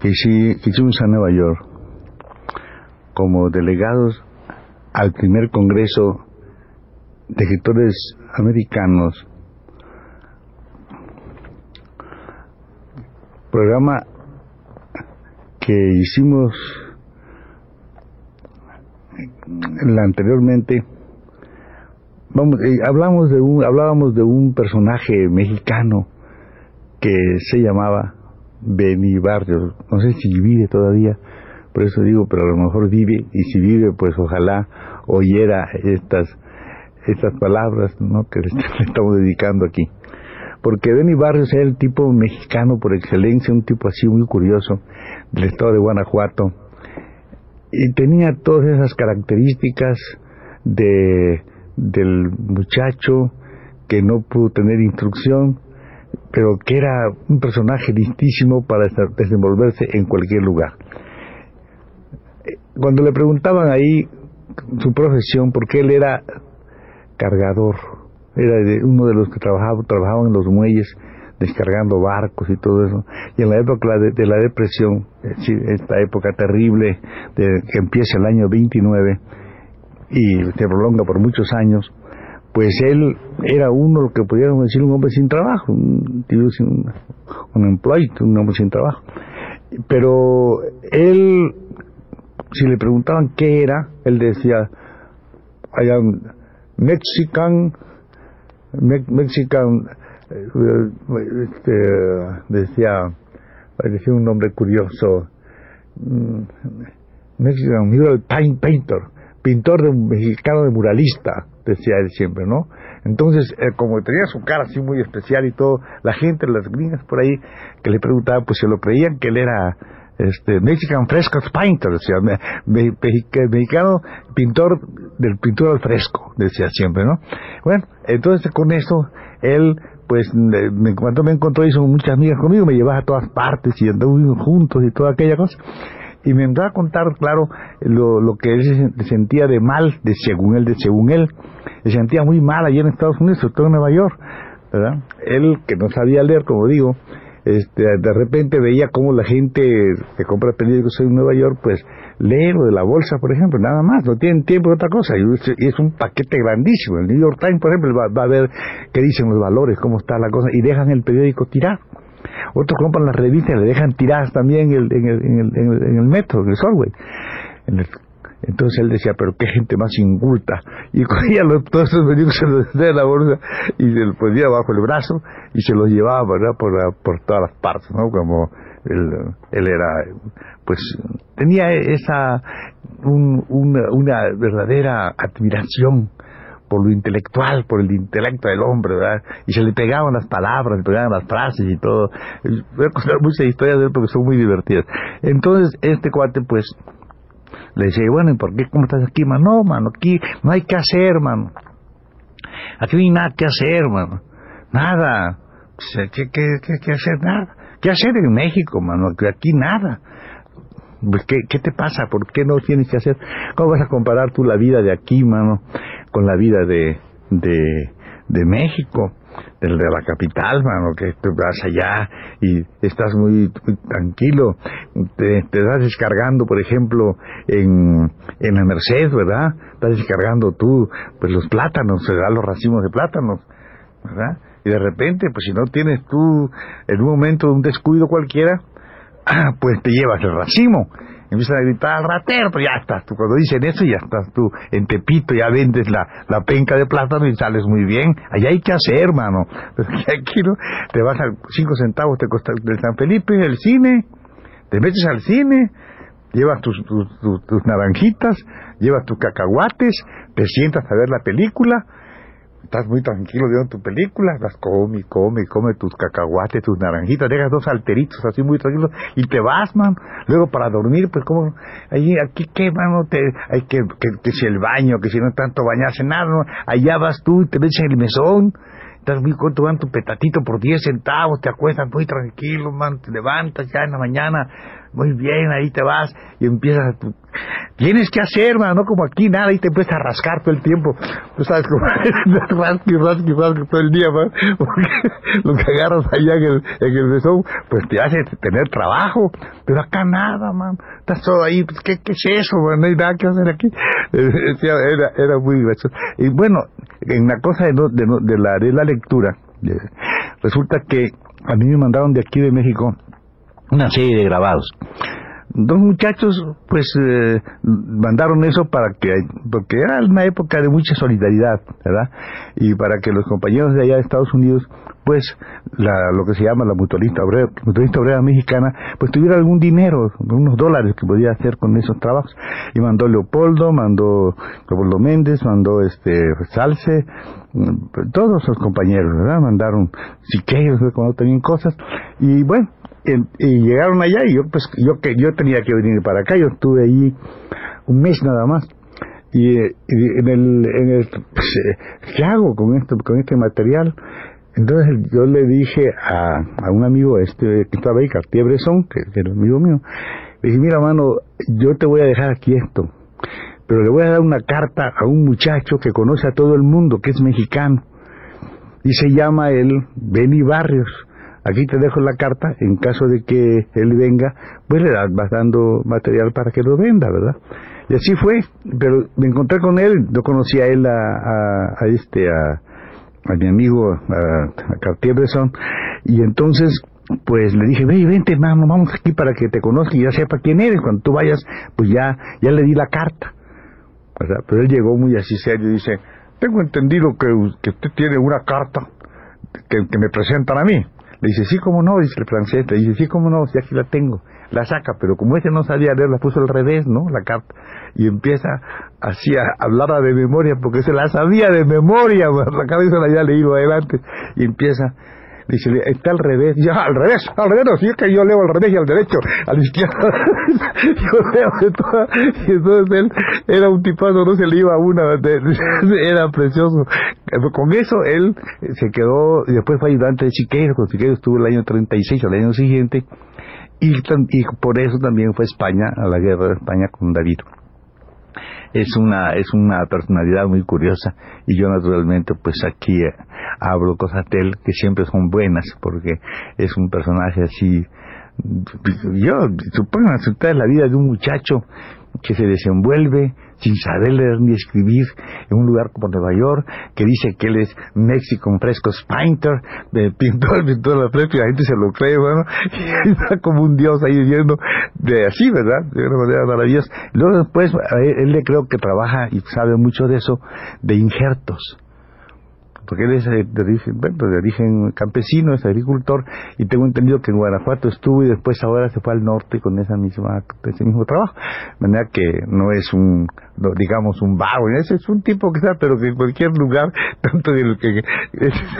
que, hicimos a Nueva York como delegados al primer Congreso de Escritores Americanos programa que hicimos anteriormente vamos eh, hablamos de un hablábamos de un personaje mexicano que se llamaba Beni Barrios. No sé si vive todavía por eso digo pero a lo mejor vive y si vive pues ojalá oyera estas estas palabras ¿no? que le estamos dedicando aquí. Porque Benny Barrios era el tipo mexicano por excelencia, un tipo así muy curioso del estado de Guanajuato, y tenía todas esas características de, del muchacho que no pudo tener instrucción, pero que era un personaje listísimo para desenvolverse en cualquier lugar. Cuando le preguntaban ahí su profesión, porque él era cargador, era uno de los que trabajaba, trabajaban en los muelles descargando barcos y todo eso. Y en la época de, la depresión, esta época terrible de, que empieza el año 29 y se prolonga por muchos años, pues él era uno, lo que podríamos decir, un hombre sin trabajo, un, un, un employee, un hombre sin trabajo. Pero él, si le preguntaban qué era, él decía, I Mexican Mexican, eh, este, decía, decía un nombre curioso, mm, Mexican Mural Painter, pintor de un mexicano de muralista, decía él siempre, ¿no? Entonces, eh, como tenía su cara así muy especial y todo, la gente, las gringas por ahí, que le preguntaban, pues se lo creían que él era este, Mexican Fresco Painter, decía, mexicano pintor del pintura al fresco, decía siempre, ¿no? Bueno, entonces con eso, él, pues, me, cuando me encontró, hizo muchas amigas conmigo, me llevaba a todas partes y andamos juntos y toda aquella cosa. Y me empezó a contar, claro, lo, que él se sentía de mal, de según él, de según él, se sentía muy mal allá en Estados Unidos, sobre todo en Nueva York, ¿verdad? Él, que no sabía leer, como digo, este, de repente veía cómo la gente que compra periódicos en Nueva York, pues lee lo de la bolsa, por ejemplo, nada más, no tienen tiempo de otra cosa, y es un paquete grandísimo. El New York Times, por ejemplo, va, a ver qué dicen los valores, cómo está la cosa, y dejan el periódico tirar. Otros compran las revistas y le dejan tiradas también en el, en el, en el, en el metro, en el subway. En el, entonces él decía, pero qué gente más inculta. Y cogía los, todos esos periódicos, de la bolsa y se los ponía bajo el brazo y se los llevaba ¿verdad? Por, por todas las partes, ¿no? Como él, él era, pues, tenía esa, un, una, una verdadera admiración por lo intelectual, por el intelecto del hombre, ¿verdad? Y se le pegaban las palabras, le pegaban las frases y todo. Voy a contar muchas historias de él porque son muy divertidas. Entonces, este cuate, pues, le decía, bueno, ¿y por qué? ¿Cómo estás aquí, mano? No, mano, aquí no hay que hacer, mano. Aquí no hay nada que hacer, mano. Nada. ¿Qué, qué, qué, hacer? Nada. ¿Qué hacer en México, mano? Aquí nada. Pues, ¿Qué, ¿Qué te pasa? ¿Por qué no tienes que hacer? ¿Cómo vas a comparar tú la vida de aquí, mano, con la vida de, de, de México? del de la capital, mano, que tú vas allá y estás muy, tranquilo, te, te estás descargando, por ejemplo, en, en la Merced, ¿verdad? Estás descargando tú, pues los plátanos, se dan los racimos de plátanos, ¿verdad? Y de repente, pues si no tienes tú en un momento un descuido cualquiera, pues te llevas el racimo empiezan a gritar al ratero, pero ya estás tú. Cuando dicen eso, ya estás tú en Tepito, ya vendes la, la penca de plátano y sales muy bien. Allá hay que hacer, hermano. Aquí te vas a cinco centavos, te cuesta el San Felipe, el cine, te metes al cine, llevas tus, tus, naranjitas, llevas tus cacahuates, te sientas a ver la película, estás muy tranquilo viendo tu película, las come, come, come tus cacahuates, tus naranjitas, dejas dos alteritos así muy tranquilos y te vas, man. Luego para dormir, pues como, ahí, aquí qué, mano, te, hay que, que, que si el baño, que si no tanto bañarse, nada, no, allá vas tú y te ves en el mesón, estás muy contento, van tu petatito por 10 centavos, te acuestas muy tranquilo, man, te levantas ya en la mañana, muy bien, ahí te vas y empiezas a tu... Tienes que hacer, man, no como aquí nada, y te empiezas a rascar todo el tiempo. Tú sabes como rasqui, rasqui, rasqui todo el día, man, porque lo que agarras allá en el, en el mesón, pues te hace tener trabajo, pero acá nada, man, estás todo ahí, pues, ¿qué, qué es eso, man? No hay nada que hacer aquí. Era, era muy gracioso. Y bueno, en la cosa de, de, de, la, de la lectura, resulta que a mí me mandaron de aquí de México una serie de grabados. Dos muchachos, pues, eh, mandaron eso para que, porque era una época de mucha solidaridad, ¿verdad? Y para que los compañeros de allá de Estados Unidos, pues, la, lo que se llama la mutualista obrera, mutualista obrera mexicana, pues tuviera algún dinero, unos dólares que podía hacer con esos trabajos. Y mandó Leopoldo, mandó Leopoldo Méndez, mandó este Salce, mm, todos los compañeros, ¿verdad? Mandaron siqueiros cuando tenían cosas. Y bueno, y llegaron allá y yo pues yo que yo tenía que venir para acá yo estuve ahí un mes nada más. Y, en el, en el pues, eh, qué hago con esto con este material entonces yo le dije a, a un amigo este que estaba ahí Cartier Bresson que, que era amigo mío le dije mira mano yo te voy a dejar aquí esto pero le voy a dar una carta a un muchacho que conoce a todo el mundo que es mexicano y se llama él Benny Barrios aquí te dejo la carta, en caso de que él venga, pues le vas dando material para que lo venda, ¿verdad? Y así fue, pero me encontré con él, yo conocí a él, a, a, este, a, a, mi amigo, a, Cartier-Bresson, y entonces, pues le dije, ve, vente, mano, vamos aquí para que te conozca y ya sepa quién eres, cuando tú vayas, pues ya, ya le di la carta, ¿verdad? Pero él llegó muy así serio y dice, tengo entendido que, que usted tiene una carta que, que me presentan a mí. Le dice, sí, cómo no, dice el francés, le dice, sí, cómo no, si aquí la tengo. La saca, pero como ese no sabía leer, la puso al revés, ¿no? La carta. Y empieza así a hablar de memoria, porque se la sabía de memoria, la cabeza la había leído adelante. Y empieza, Dice, está al revés. Ya, al revés, al revés, es que yo leo al revés y al derecho, a la izquierda. yo leo de toda, y entonces él era un tipazo, no se le iba a una, era precioso. Con eso él se quedó, y después fue ayudante de Siqueiro, con Siqueiro estuvo el año 36, al año siguiente, y, y por eso también fue España, a la guerra de España con David es una es una personalidad muy curiosa. Y yo naturalmente pues aquí eh, hablo cosas de él que siempre son buenas porque es un personaje así yo supongo ustedes la vida de un muchacho que se desenvuelve sin saber leer ni escribir en un lugar como Nueva York, que dice que él es Mexican Frescos Painter, de pintor, pintor de la fresca, y la gente se lo cree, bueno, y está como un dios ahí viviendo de así, ¿verdad? De una manera maravillosa. Luego después, él le creo que trabaja y sabe mucho de eso, de injertos porque él es de origen, de origen campesino, es agricultor, y tengo entendido que en Guanajuato estuvo y después ahora se fue al norte con esa misma, ese mismo trabajo. De manera que no es un, digamos, un vago, ese es un tipo que está, pero que en cualquier lugar, tanto en el que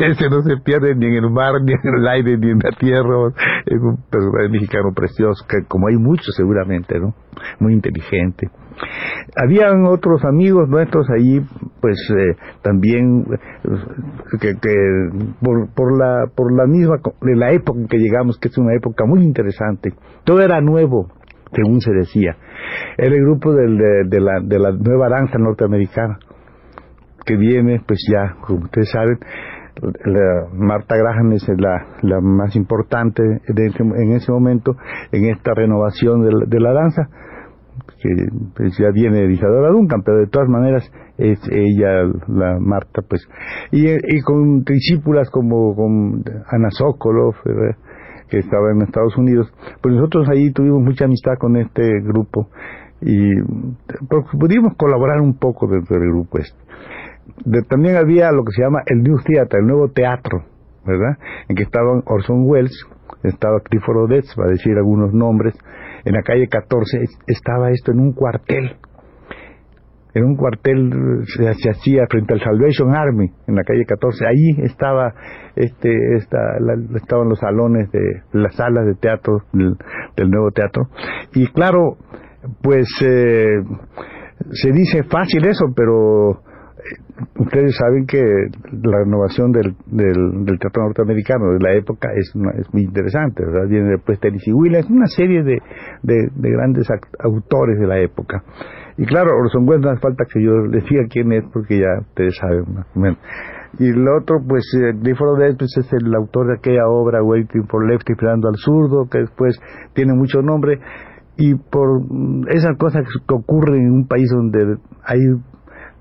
ese no se pierde ni en el mar, ni en el aire, ni en la tierra, es un personaje mexicano precioso, que como hay muchos seguramente, ¿no? Muy inteligente. Habían otros amigos nuestros allí, pues eh, también que, por, por, la por la misma de la época en que llegamos, que es una época muy interesante, todo era nuevo, según se decía. Era el grupo de, la, de la nueva danza norteamericana que viene, pues ya, como ustedes saben, la Marta Graham es la, la más importante en ese momento en esta renovación de la danza que pues, ya viene Isadora Duncan, pero de todas maneras es ella, la Marta, pues. Y, con discípulas como Ana Sokolov, que estaba en Estados Unidos, pues nosotros ahí tuvimos mucha amistad con este grupo y pues, pudimos colaborar un poco dentro del grupo este. también había lo que se llama el New Theater, el nuevo teatro, ¿verdad? En que estaban Orson Welles, estaba Clifford Odets, va a decir algunos nombres, en la calle 14, estaba esto en un cuartel. En un cuartel se, hacía frente al Salvation Army en la calle 14 ahí estaba este esta, estaban los salones de las salas de teatro del, nuevo teatro. Y claro pues eh, se dice fácil eso pero eh, ustedes saben que la renovación del, del, teatro norteamericano de la época es, muy interesante. Viene después Tennessee Williams, una serie de, de, de grandes autores de la época. Y claro, Orson Welles no hace falta que yo les diga quién es porque ya ustedes saben más. Y el otro, pues, eh, Clifford pues, es el autor de aquella obra, Waiting for Lefty, esperando al zurdo, que después tiene mucho nombre. Y por esas cosas que ocurren en un país donde hay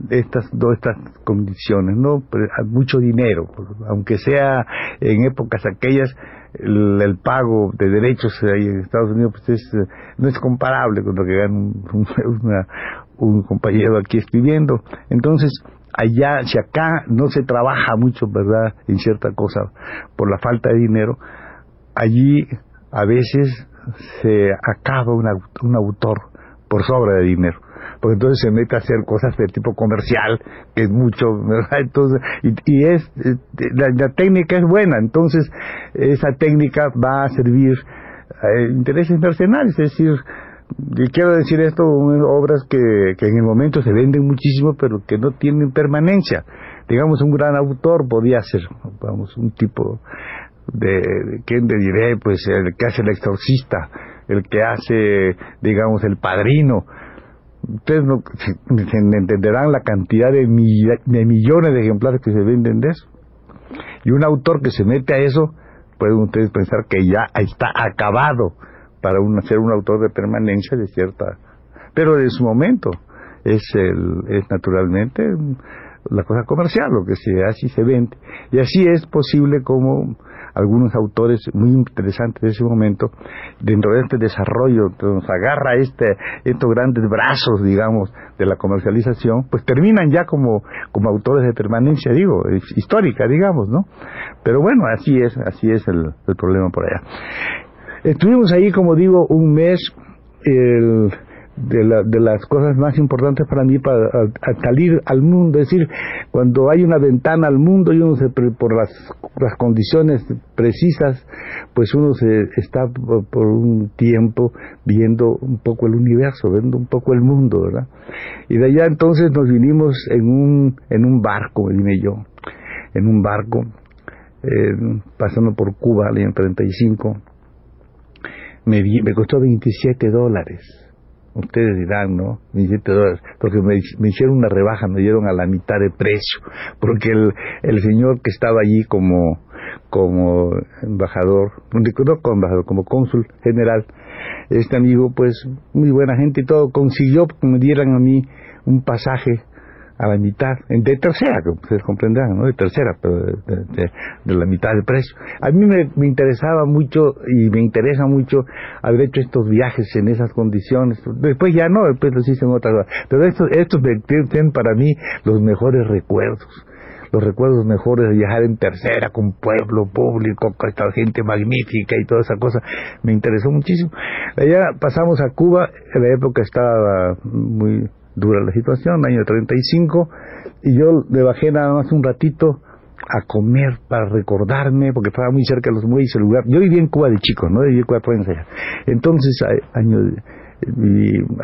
estas dos estas condiciones, ¿no? Mucho dinero, aunque sea en épocas aquellas el, pago de derechos ahí en Estados Unidos pues es, no es comparable con lo que gana un, un compañero aquí escribiendo. Entonces, allá, si acá no se trabaja mucho, ¿verdad?, en cierta cosa por la falta de dinero, allí a veces se acaba un autor por sobra de dinero porque entonces se mete a hacer cosas de tipo comercial, que es mucho, ¿verdad? Entonces, y, es, eh, la, técnica es buena, entonces esa técnica va a servir a intereses mercenarios, es decir, y quiero decir esto, obras que, que en el momento se venden muchísimo, pero que no tienen permanencia. Digamos, un gran autor podía ser, vamos, un tipo de, ¿quién le diré? Pues el que hace el exorcista, el que hace, digamos, el padrino, ustedes no se entenderán la cantidad de, millones de ejemplares que se venden de eso. Y un autor que se mete a eso, pueden ustedes pensar que ya está acabado para un, ser un autor de permanencia de cierta... Pero de su momento es, el, es naturalmente la cosa comercial, lo que se hace y se vende. Y así es posible como algunos autores muy interesantes de ese momento, dentro de este desarrollo nos agarra este, estos grandes brazos, digamos, de la comercialización, pues terminan ya como, como autores de permanencia, digo, histórica, digamos, ¿no? Pero bueno, así es, así es el, el problema por allá. Estuvimos ahí, como digo, un mes, el, de, la, de las cosas más importantes para mí para salir al mundo, es decir, cuando hay una ventana al mundo y uno se, por las, las condiciones precisas, pues uno se está por, un tiempo viendo un poco el universo, viendo un poco el mundo, ¿verdad? Y de allá entonces nos vinimos en un, en un barco, me vine yo, en un barco, eh, pasando por Cuba, año 35, me, me costó 27 dólares ustedes dirán, ¿no? 17 dólares, porque me, hicieron una rebaja, me dieron a la mitad de precio, porque el, el señor que estaba allí como, como embajador, no como embajador, como cónsul general, este amigo, pues muy buena gente y todo, consiguió que me dieran a mí un pasaje a la mitad, de tercera, que ustedes comprenderán, ¿no? De tercera, pero de, la mitad del precio. A mí me, me, interesaba mucho y me interesa mucho haber hecho estos viajes en esas condiciones. Después ya no, después los hice en otras Pero estos, estos tienen para mí los mejores recuerdos los recuerdos mejores de viajar en tercera con pueblo público, con esta gente magnífica y toda esa cosa, me interesó muchísimo. Allá pasamos a Cuba, en la época estaba muy dura la situación, año 35, y yo le bajé nada más un ratito a comer para recordarme, porque estaba muy cerca de los muelles, el lugar. Yo viví en Cuba de chico, ¿no? Viví en Cuba de allá. Entonces, año,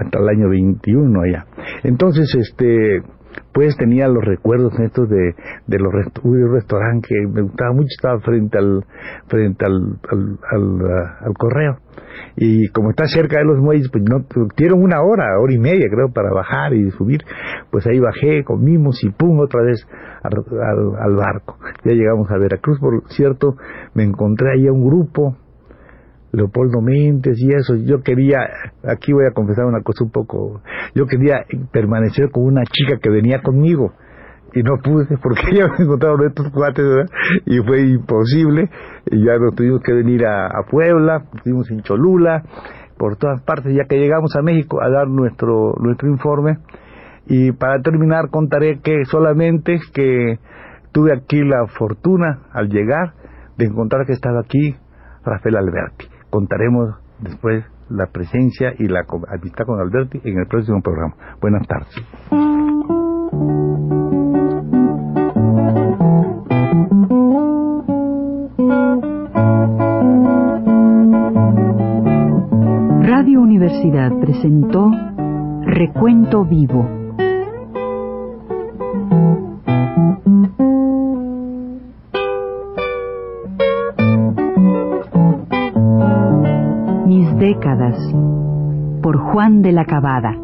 hasta el año 21 allá. Entonces, este, pues tenía los recuerdos estos de, de los un restaurante que me gustaba mucho, estaba frente al, frente al, al, al correo y como está cerca de los muelles, pues no dieron una hora, hora y media creo para bajar y subir, pues ahí bajé, comimos y pum, otra vez al, barco. Ya llegamos a Veracruz, por cierto, me encontré ahí a un grupo, Leopoldo Méndez y eso, yo quería, aquí voy a confesar una cosa un poco, yo quería permanecer con una chica que venía conmigo, y no pude porque ya me encontraron estos cuates y fue imposible y ya nos tuvimos que venir a, Puebla, estuvimos en Cholula, por todas partes, ya que llegamos a México a dar nuestro, nuestro informe. Y para terminar contaré que solamente que tuve aquí la fortuna al llegar de encontrar que estaba aquí Rafael Alberti. Contaremos después la presencia y la amistad con Alberti en el próximo programa. Buenas tardes. Radio Universidad presentó Recuento Vivo. Juan de la Cabada.